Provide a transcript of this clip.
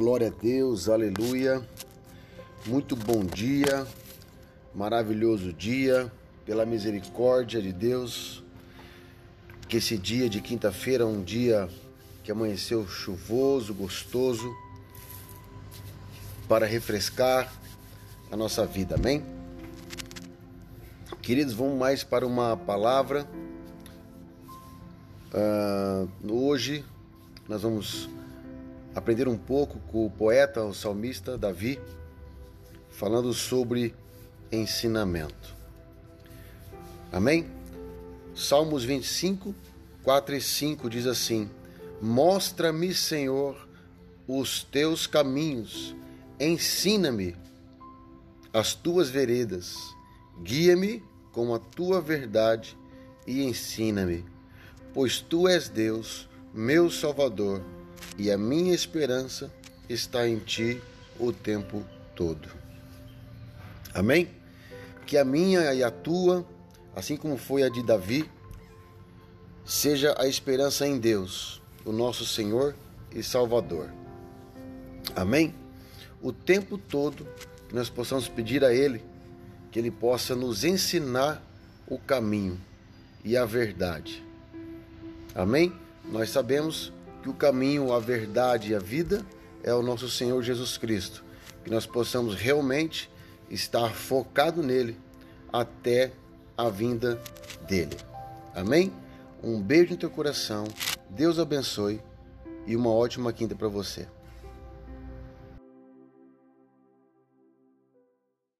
Glória a Deus, aleluia. Muito bom dia, maravilhoso dia, pela misericórdia de Deus. Que esse dia de quinta-feira é um dia que amanheceu chuvoso, gostoso, para refrescar a nossa vida, amém? Queridos, vamos mais para uma palavra. Uh, hoje nós vamos aprender um pouco com o poeta, o salmista Davi, falando sobre ensinamento. Amém? Salmos 25, 4 e 5 diz assim: Mostra-me, Senhor, os teus caminhos, ensina-me as tuas veredas, guia-me com a tua verdade e ensina-me, pois tu és Deus, meu Salvador e a minha esperança está em ti o tempo todo. Amém? Que a minha e a tua, assim como foi a de Davi, seja a esperança em Deus, o nosso Senhor e Salvador. Amém? O tempo todo que nós possamos pedir a Ele que Ele possa nos ensinar o caminho e a verdade. Amém? Nós sabemos que o caminho, a verdade e a vida é o nosso Senhor Jesus Cristo. Que nós possamos realmente estar focado nele até a vinda dele. Amém? Um beijo no teu coração. Deus abençoe e uma ótima quinta para você.